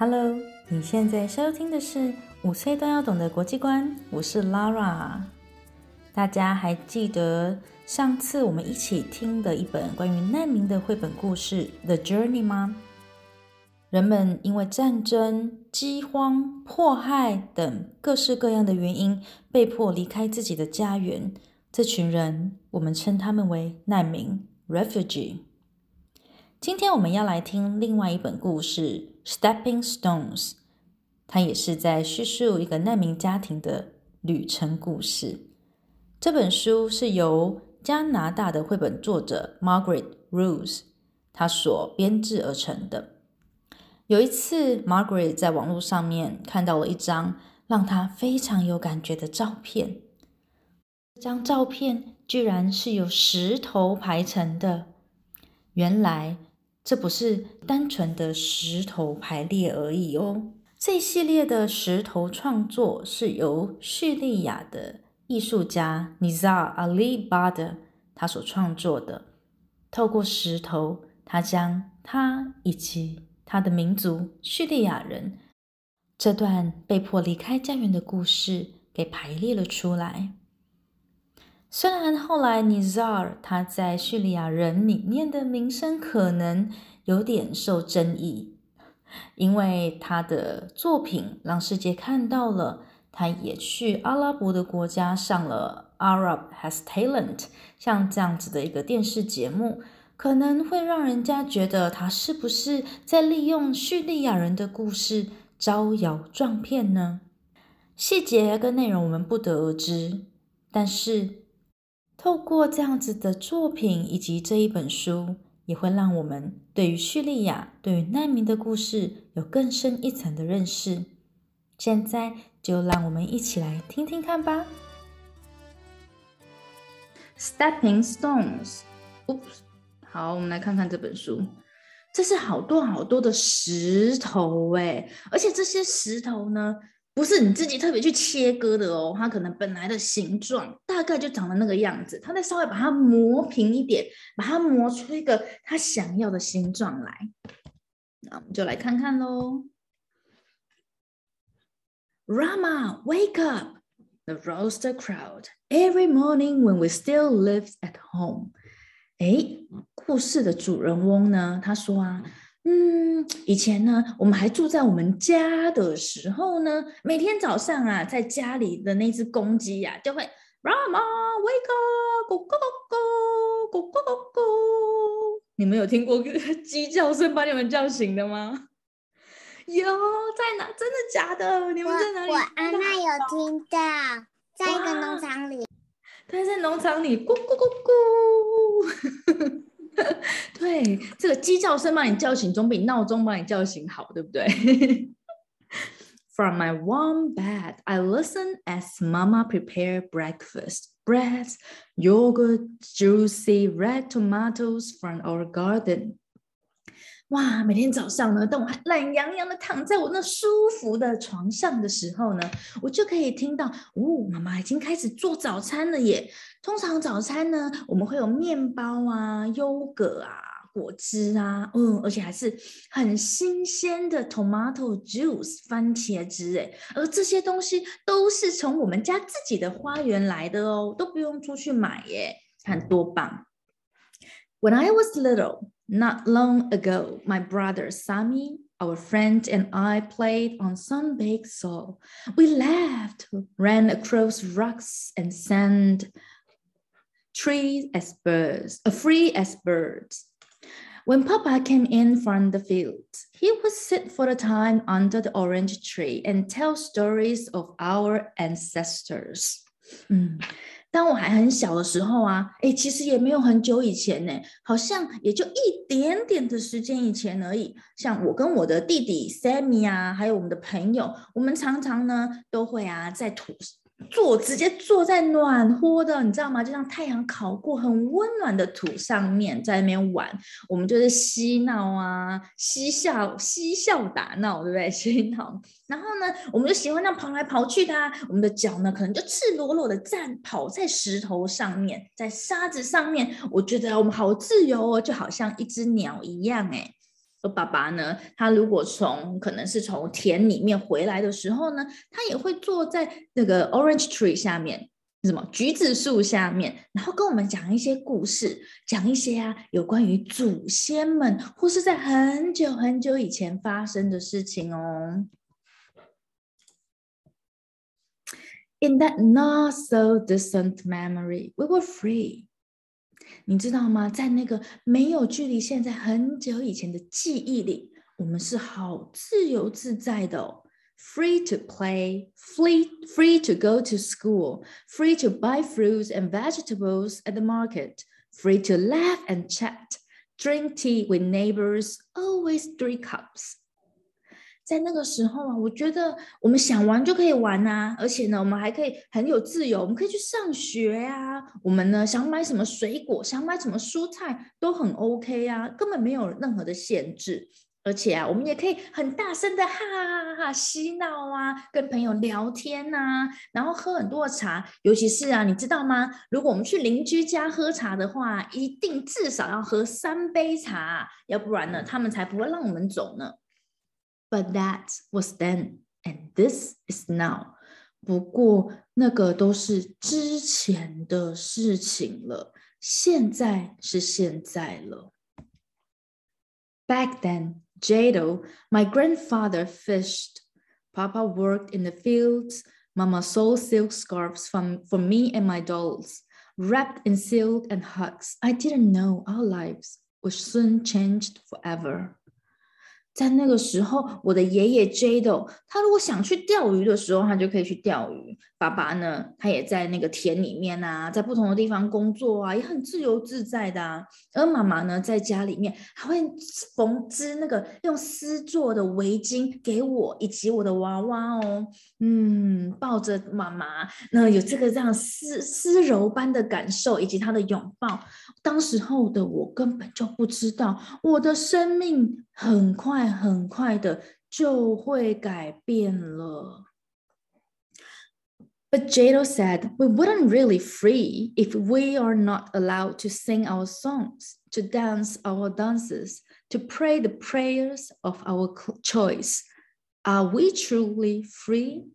Hello，你现在收听的是五岁都要懂的国际观，我是 Lara。大家还记得上次我们一起听的一本关于难民的绘本故事《The Journey》吗？人们因为战争、饥荒、迫害等各式各样的原因，被迫离开自己的家园。这群人，我们称他们为难民 （refugee）。今天我们要来听另外一本故事《Stepping Stones》，它也是在叙述一个难民家庭的旅程故事。这本书是由加拿大的绘本作者 Margaret Rose 他所编制而成的。有一次，Margaret 在网络上面看到了一张让她非常有感觉的照片。这张照片居然是由石头排成的，原来。这不是单纯的石头排列而已哦。这一系列的石头创作是由叙利亚的艺术家 Nizar Ali Badr 他所创作的。透过石头，他将他以及他的民族叙利亚人这段被迫离开家园的故事给排列了出来。虽然后来 Nizar 他在叙利亚人里面的名声可能有点受争议，因为他的作品让世界看到了，他也去阿拉伯的国家上了 Arab Has Talent，像这样子的一个电视节目，可能会让人家觉得他是不是在利用叙利亚人的故事招摇撞骗呢？细节跟内容我们不得而知，但是。透过这样子的作品以及这一本书，也会让我们对于叙利亚、对于难民的故事有更深一层的认识。现在就让我们一起来听听看吧。Stepping Stones，Oops，好，我们来看看这本书。这是好多好多的石头诶，而且这些石头呢，不是你自己特别去切割的哦，它可能本来的形状大概就长得那个样子，它再稍微把它磨平一点，把它磨出一个它想要的形状来。那我们就来看看喽。Rama, wake up! The rooster crowed every morning when we still lived at home. 诶，故事的主人翁呢？他说啊。嗯，以前呢，我们还住在我们家的时候呢，每天早上啊，在家里的那只公鸡呀、啊，就会 Rama wake up，咕咕咕咕，咕咕咕咕。你们有听过 鸡叫声把你们叫醒的吗？有，在哪？真的假的？你们在哪里？我阿嬷有听到，在一个农场里。对，在农场里，咕咕咕咕。对，这个鸡叫声把你叫醒，总比闹钟把你叫醒好，对不对？From my warm bed, I listen as Mama prepare breakfast: bread, yogurt, juicy red tomatoes from our garden. 哇，每天早上呢，当我懒洋洋的躺在我那舒服的床上的时候呢，我就可以听到，哦，妈妈已经开始做早餐了耶。通常早餐呢，我们会有面包啊、优格啊、果汁啊，嗯，而且还是很新鲜的 tomato juice 番茄汁诶，而这些东西都是从我们家自己的花园来的哦，都不用出去买耶，看多棒！When I was little. Not long ago, my brother Sammy, our friend, and I played on some big soil. We laughed, ran across rocks, and sang trees as birds, uh, free as birds. When Papa came in from the field, he would sit for a time under the orange tree and tell stories of our ancestors. Mm. 当我还很小的时候啊，诶，其实也没有很久以前呢，好像也就一点点的时间以前而已。像我跟我的弟弟 Sammy 啊，还有我们的朋友，我们常常呢都会啊在土。 坐直接坐在暖和的，你知道吗？就像太阳烤过很温暖的土上面，在那边玩，我们就是嬉闹啊，嬉笑嬉笑打闹，对不对？嬉闹。然后呢，我们就喜欢那样跑来跑去的，我们的脚呢，可能就赤裸裸的站跑在石头上面，在沙子上面。我觉得我们好自由哦，就好像一只鸟一样诶。说爸爸呢，他如果从可能是从田里面回来的时候呢，他也会坐在那个 orange tree 下面，什么橘子树下面，然后跟我们讲一些故事，讲一些啊有关于祖先们或是在很久很久以前发生的事情哦。In that not so distant memory, we were free. 你知道吗？在那个没有距离现在很久以前的记忆里，我们是好自由自在的哦。Free to play, free, free to go to school, free to buy fruits and vegetables at the market, free to laugh and chat, drink tea with neighbors, always three cups. 在那个时候啊，我觉得我们想玩就可以玩啊，而且呢，我们还可以很有自由，我们可以去上学啊。我们呢，想买什么水果，想买什么蔬菜都很 OK 啊，根本没有任何的限制。而且啊，我们也可以很大声的哈哈哈哈嬉闹啊，跟朋友聊天呐、啊，然后喝很多的茶。尤其是啊，你知道吗？如果我们去邻居家喝茶的话，一定至少要喝三杯茶，要不然呢，他们才不会让我们走呢。But that was then, and this is now. 不过那个都是之前的事情了，现在是现在了。Back then, Jado, my grandfather fished. Papa worked in the fields. Mama sewed silk scarves from, for me and my dolls, wrapped in silk and hugs. I didn't know our lives would soon change forever. 在那个时候，我的爷爷 Jado，他如果想去钓鱼的时候，他就可以去钓鱼。爸爸呢，他也在那个田里面啊，在不同的地方工作啊，也很自由自在的啊。而妈妈呢，在家里面还会缝织那个用丝做的围巾给我以及我的娃娃哦。嗯，抱着妈妈，那有这个这样丝丝柔般的感受，以及她的拥抱。当时候的我根本就不知道，我的生命很快很快的就会改变了。But Jado said we wouldn't really free if we are not allowed to sing our songs, to dance our dances, to pray the prayers of our choice. Are we truly free?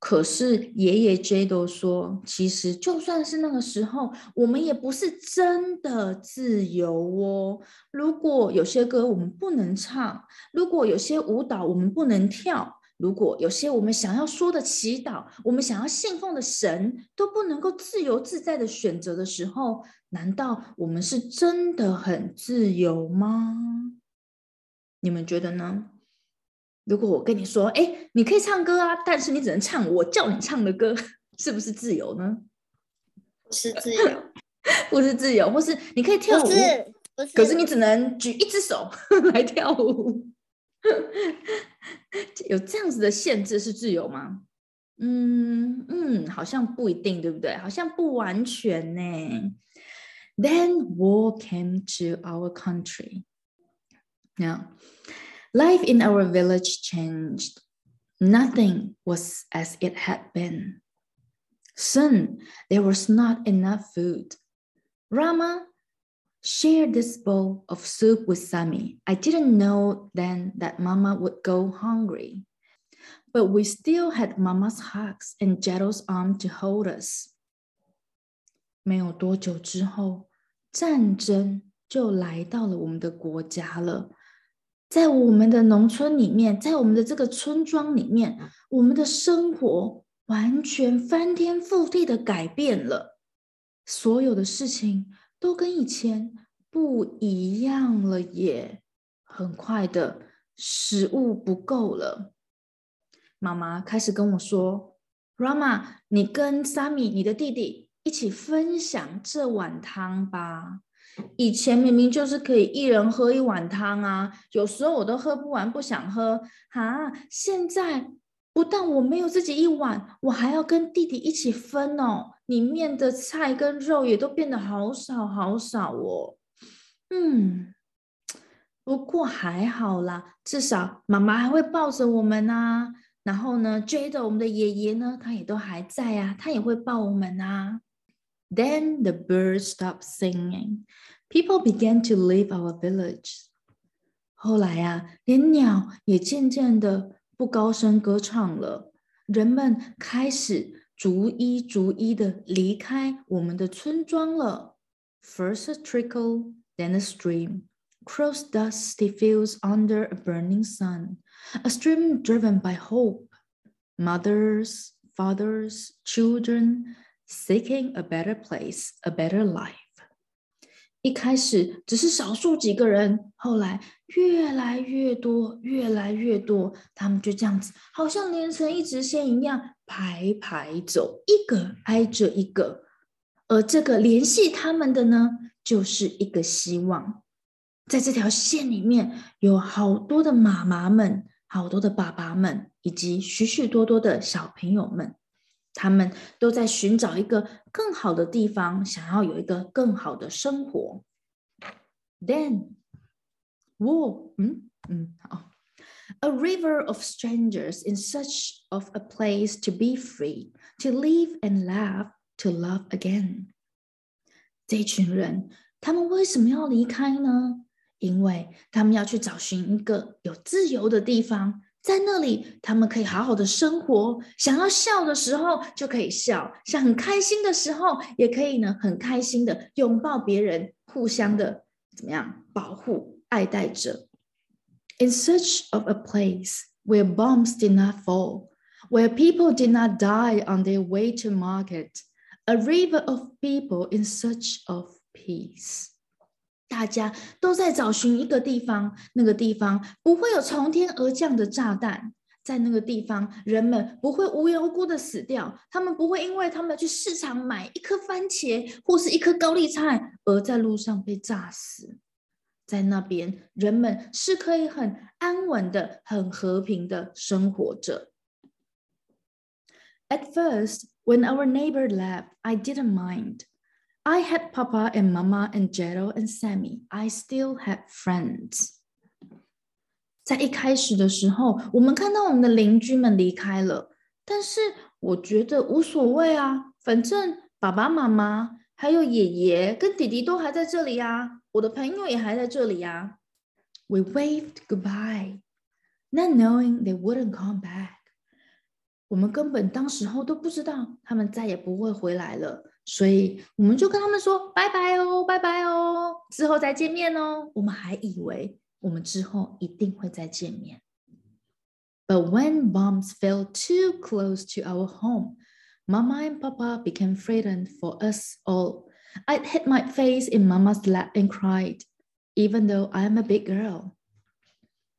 可是爷爷 J 都说，其实就算是那个时候，我们也不是真的自由哦。如果有些歌我们不能唱，如果有些舞蹈我们不能跳，如果有些我们想要说的祈祷，我们想要信奉的神都不能够自由自在的选择的时候，难道我们是真的很自由吗？你们觉得呢？如果我跟你说，哎，你可以唱歌啊，但是你只能唱我叫你唱的歌，是不是自由呢？不是自由，不是自由，或是你可以跳舞，不是，不是，可是你只能举一只手 来跳舞，有这样子的限制是自由吗？嗯嗯，好像不一定，对不对？好像不完全呢。Then war came to our country. Now. Life in our village changed. Nothing was as it had been. Soon, there was not enough food. Rama shared this bowl of soup with Sami. I didn't know then that Mama would go hungry. But we still had Mama's hugs and Jado's arm to hold us. 没有多久之后，战争就来到了我们的国家了。 在我们的农村里面，在我们的这个村庄里面，我们的生活完全翻天覆地的改变了，所有的事情都跟以前不一样了耶！很快的，食物不够了，妈妈开始跟我说：“Rama，你跟 Sammy，你的弟弟一起分享这碗汤吧。”以前明明就是可以一人喝一碗汤啊，有时候我都喝不完，不想喝啊。现在不但我没有自己一碗，我还要跟弟弟一起分哦。里面的菜跟肉也都变得好少好少哦。嗯，不过还好啦，至少妈妈还会抱着我们啊。然后呢，Jado 我们的爷爷呢，他也都还在啊，他也会抱我们啊。Then the birds stopped singing. People began to leave our village. 后来呀，连鸟也渐渐的不高声歌唱了。人们开始逐一逐一的离开我们的村庄了。First a trickle, then a stream, cross dusty fields under a burning sun. A stream driven by hope. Mothers, fathers, children, seeking a better place, a better life. 一开始只是少数几个人，后来越来越多，越来越多，他们就这样子，好像连成一直线一样，排排走，一个挨着一个。而这个联系他们的呢，就是一个希望。在这条线里面，有好多的妈妈们，好多的爸爸们，以及许许多多的小朋友们。他们都在寻找一个更好的地方，想要有一个更好的生活。Then，我，嗯嗯，好，a river of strangers in search of a place to be free, to live and laugh, to love again。这群人，他们为什么要离开呢？因为他们要去找寻一个有自由的地方。在那里，他们可以好好的生活。想要笑的时候就可以笑，想很开心的时候也可以呢，很开心的拥抱别人，互相的怎么样保护、爱戴着。In search of a place where bombs did not fall, where people did not die on their way to market, a river of people in search of peace. 大家都在找寻一个地方，那个地方不会有从天而降的炸弹，在那个地方，人们不会无缘无故的死掉，他们不会因为他们去市场买一颗番茄或是一颗高丽菜而在路上被炸死。在那边，人们是可以很安稳的、很和平的生活着。At first, when our neighbor left, I didn't mind. I had Papa and Mama and Jero and Sammy. I still had friends. 在一开始的时候，我们看到我们的邻居们离开了，但是我觉得无所谓啊，反正爸爸妈妈还有爷爷跟弟弟都还在这里啊，我的朋友也还在这里啊。We waved goodbye, not knowing they wouldn't come back. 我们根本当时候都不知道他们再也不会回来了。 所以我们就跟他们说拜拜哦，拜拜哦，之后再见面哦。我们还以为我们之后一定会再见面。But when bombs fell too close to our home, Mama and Papa became frightened for us all. I hit my face in Mama's lap and cried, even though I'm a big girl.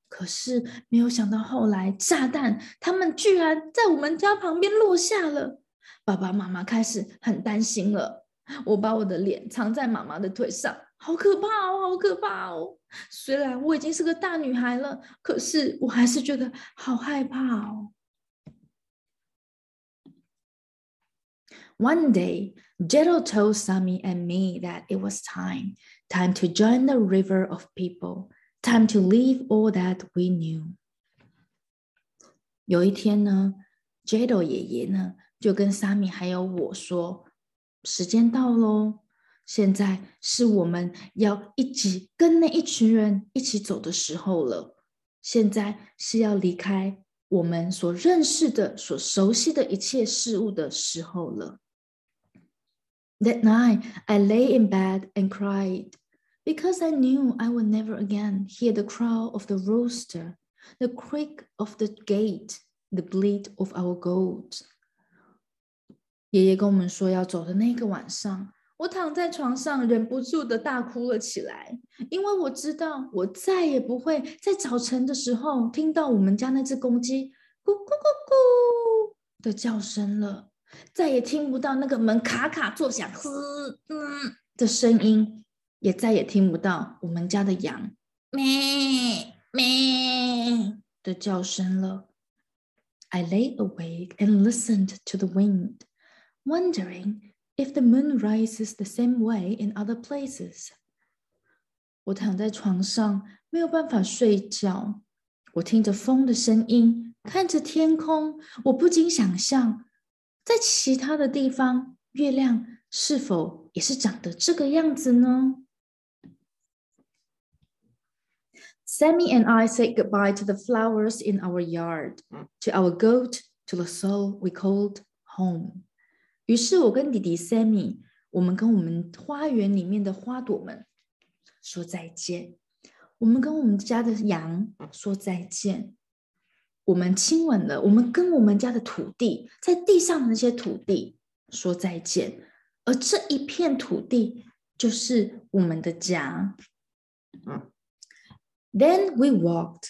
可是没有想到后来炸弹，他们居然在我们家旁边落下了。爸爸妈妈开始很担心了。我把我的脸藏在妈妈的腿上，好可怕哦，好可怕哦！虽然我已经是个大女孩了，可是我还是觉得好害怕哦。One day, Jero told Sammy and me that it was time, time to join the river of people, time to leave all that we knew. 有一天呢，Jero 爷爷呢， 就跟沙米还有我说，时间到喽，现在是我们要一起跟那一群人一起走的时候了。现在是要离开我们所认识的、所熟悉的一切事物的时候了。That night, I lay in bed and cried because I knew I would never again hear the crow of the rooster, the creak of the gate, the bleat of our goats. 爷爷跟我们说要走的那个晚上，我躺在床上，忍不住的大哭了起来，因为我知道我再也不会在早晨的时候听到我们家那只公鸡咕咕咕咕的叫声了，再也听不到那个门卡卡作响嘶嗯的声音，也再也听不到我们家的羊咩咩的叫声了。I lay awake and listened to the wind. Wondering if the moon rises the same way in other places。我躺在床上没有办法睡觉，我听着风的声音，看着天空，我不禁想象，在其他的地方，月亮是否也是长得这个样子呢？ Sammy and I said goodbye to the flowers in our yard, to our goat, to the soul we called home. 于是我跟弟弟 Sammy，我们跟我们花园里面的花朵们说再见。我们跟我们家的羊说再见。我们亲吻了，我们跟我们家的土地，在地上的那些土地说再见。而这一片土地就是我们的家。Then we walked，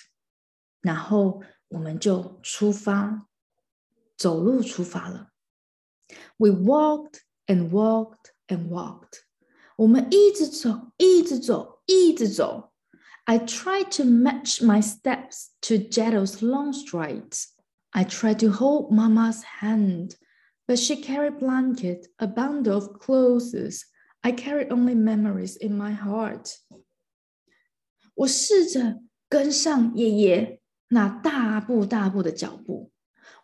然后我们就出发，走路出发了。We walked and walked and walked，我们一直走，一直走，一直走。I tried to match my steps to Jeto's long strides. I tried to hold Mama's hand, but she carried blanket, a bundle of clothes. I carried only memories in my heart. 我试着跟上爷爷那大步大步的脚步，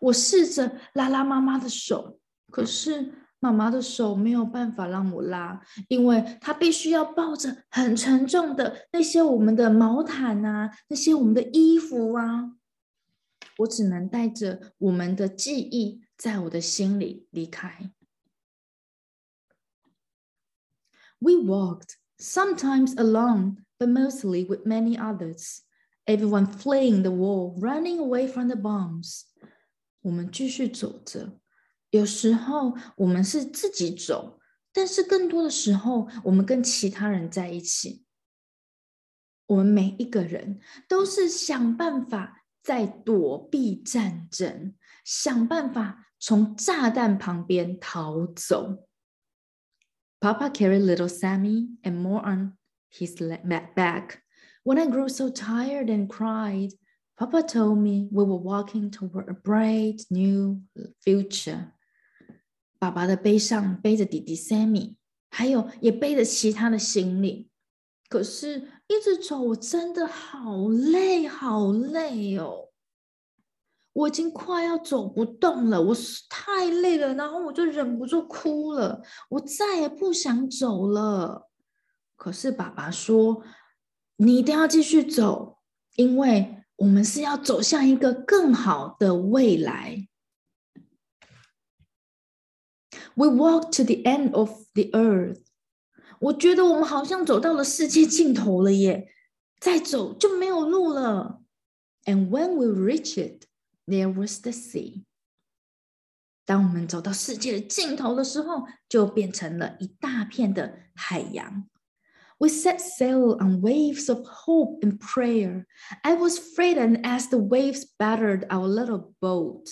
我试着拉拉妈妈的手， 可是妈妈的手没有办法让我拉，因为她必须要抱着很沉重的那些我们的毛毯啊，那些我们的衣服啊，我只能带着我们的记忆在我的心里离开。We walked, sometimes alone. but mostly with many others, everyone fleeing the war, running away from the bombs. 我们继续走着， 有时候我们是自己走，但是更多的时候，我们跟其他人在一起。我们每一个人都是想办法在躲避战争，想办法从炸弹旁边逃走。Papa carried little Sammy and more on his back. When I grew so tired and cried, Papa told me we were walking toward a bright new future. 爸爸的背上背着弟弟 Sammy，还有也背着其他的行李。可是，一直走，我真的好累，好累哦！我已经快要走不动了，我太累了，然后我就忍不住哭了。我再也不想走了。可是爸爸说：“你一定要继续走，因为我们是要走向一个更好的未来。” We walk to the end of the earth。我觉得我们好像走到了世界尽头了耶！再走就没有路了。And when we reach it, there was the sea。当我们走到世界的尽头的时候，就变成了一大片的海洋。We set sail on waves of hope and prayer. I was frightened as the waves battered our little boat,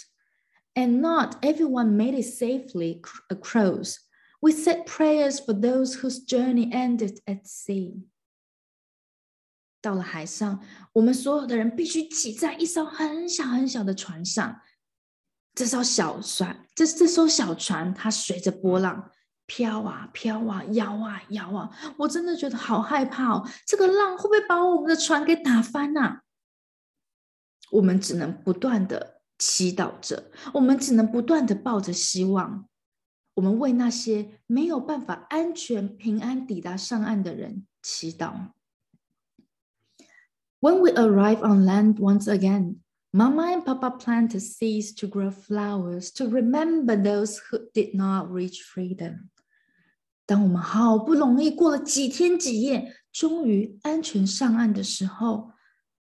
and not everyone made it safely across. We said prayers for those whose journey ended at sea. 到了海上，我们所有的人必须挤在一艘很小很小的船上。这艘小船，这这艘小船，它随着波浪。飘啊飘啊，摇啊摇啊，我真的觉得好害怕哦！这个浪会不会把我们的船给打翻啊？我们只能不断的 祈祷着，我们只能不断的抱着希望，我们为那些没有办法安全平安抵达上岸的人祈祷。When we arrive on land once again, Mama and Papa planted seeds to grow flowers to remember those who did not reach freedom. 当我们好不容易过了几天几夜，终于安全上岸的时候，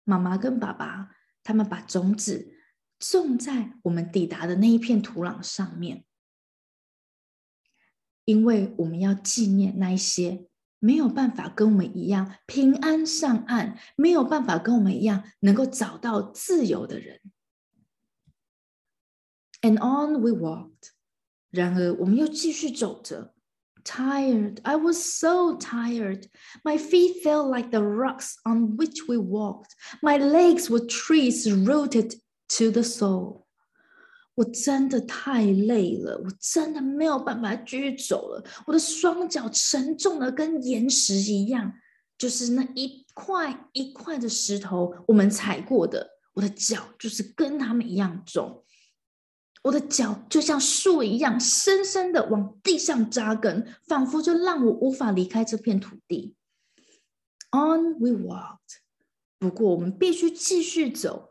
妈妈跟爸爸他们把种子种在我们抵达的那一片土壤上面，因为我们要纪念那一些没有办法跟我们一样平安上岸，没有办法跟我们一样能够找到自由的人。And on we walked。然而，我们又继续走着。Tired, I was so tired. My feet felt like the rocks on which we walked. My legs were trees rooted to the soul. 我真的太累了，我真的没有办法继续走了。我的双脚沉重的跟岩石一样，就是那一块一块的石头，我们踩过的。我的脚就是跟他们一样重。我的脚就像树一样，深深的往地上扎根，仿佛就让我无法离开这片土地。On we walked, 不过我们必须继续走。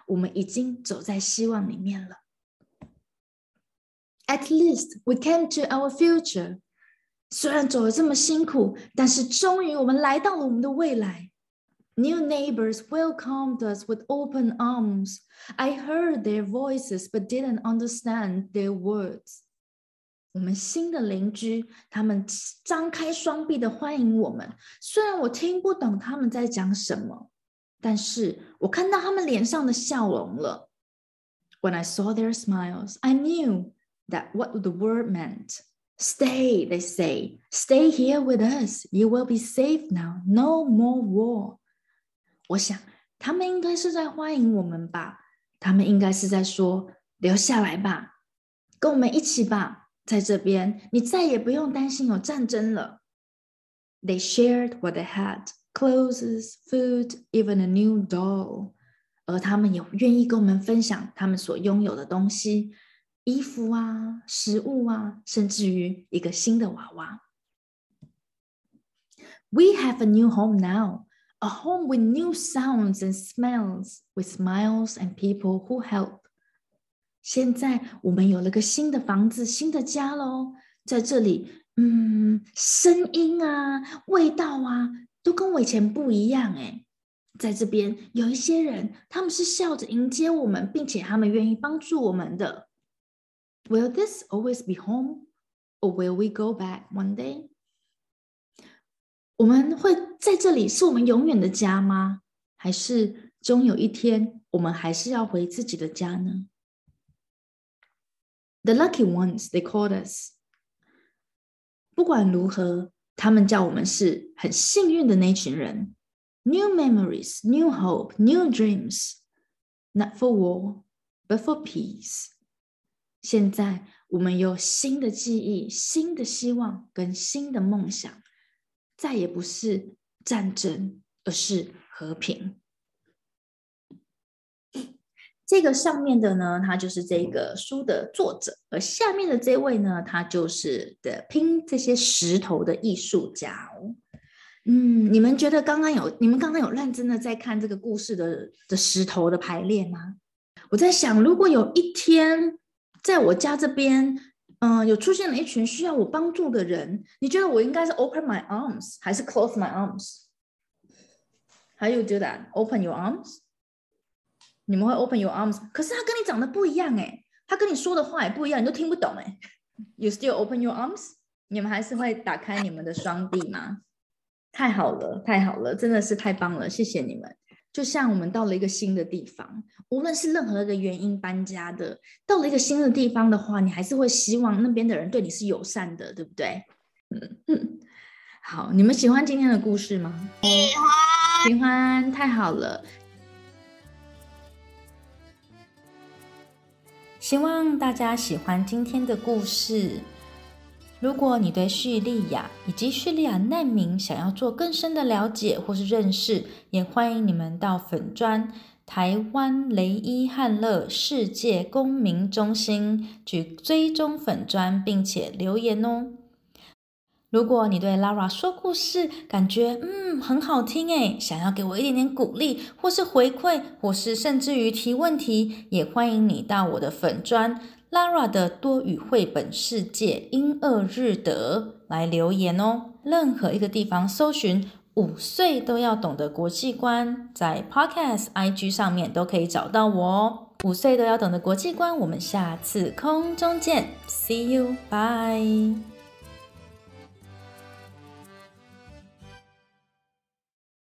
我们已经走在希望里面了。At least we came to our future。虽然走了这么辛苦，但是终于我们来到了我们的未来。New neighbors welcomed us with open arms. I heard their voices, but didn't understand their words. 我们新的邻居，他们张开双臂的欢迎我们。虽然我听不懂他们在讲什么， 但是我看到他们脸上的笑容了。When I saw their smiles, I knew that what the word meant. Stay, they say. Stay here with us. You will be safe now. No more war. 我想，他们应该是在欢迎我们吧？他们应该是在说：“留下来吧，跟我们一起吧，在这边，你再也不用担心有战争了。” They shared what they had: clothes, food, even a new doll. 而他们也愿意跟我们分享他们所拥有的东西，衣服啊、食物啊，甚至于一个新的娃娃。We have a new home now. A home with new sounds and smells, with smiles and people who help. 现在我们有了个新的房子，新的家喽。在这里，嗯，声音啊，味道啊， 都跟我以前不一样诶。在这边有一些人，他们是笑着迎接我们，并且他们愿意帮助我们的。Will this always be home, or will we go back one day? 我们会在这里是我们永远的家吗？还是终有一天我们还是要回自己的家呢？The lucky ones, they called us。不管如何，他们叫我们是很幸运的那群人。New memories, new hope, new dreams, not for war, but for peace。现在我们有新的记忆、新的希望跟新的梦想。再也不是战争，而是和平。这个上面的呢，他就是这个书的作者，而下面的这位呢，他就是的拼这些石头的艺术家哦。嗯，你们觉得刚刚有你们刚刚有认真的在看这个故事的的石头的排列吗？我在想，如果有一天在我家这边。嗯，有出现了一群需要我帮助的人，你觉得我应该是 open my arms 还是 close my arms？How you do that? Open your arms？你们会 open your arms？可是他跟你长得不一样哎，他跟你说的话也不一样，你都听不懂哎。You still open your arms？你们还是会打开你们的双臂吗？太好了，太好了，真的是太棒了，谢谢你们。就像我们到了一个新的地方，无论是任何一个原因搬家的，到了一个新的地方的话，你还是会希望那边的人对你是友善的，对不对？嗯嗯。好，你们喜欢今天的故事吗？喜欢，喜欢，太好了。希望大家喜欢今天的故事。如果你对叙利亚以及叙利亚难民想要做更深的了解或是认识，也欢迎你们到粉专台湾雷伊汉勒世界公民中心去追踪粉专，并且留言哦。如果你对 Lara 说故事感觉嗯很好听诶，想要给我一点点鼓励，或是回馈，或是甚至于提问题，也欢迎你到我的粉专。Lara 的多语绘本世界英二日德来留言哦。任何一个地方搜寻“五岁都要懂的国际观”，在 Podcast、IG 上面都可以找到我哦。五岁都要懂的国际观，我们下次空中见，See you，bye。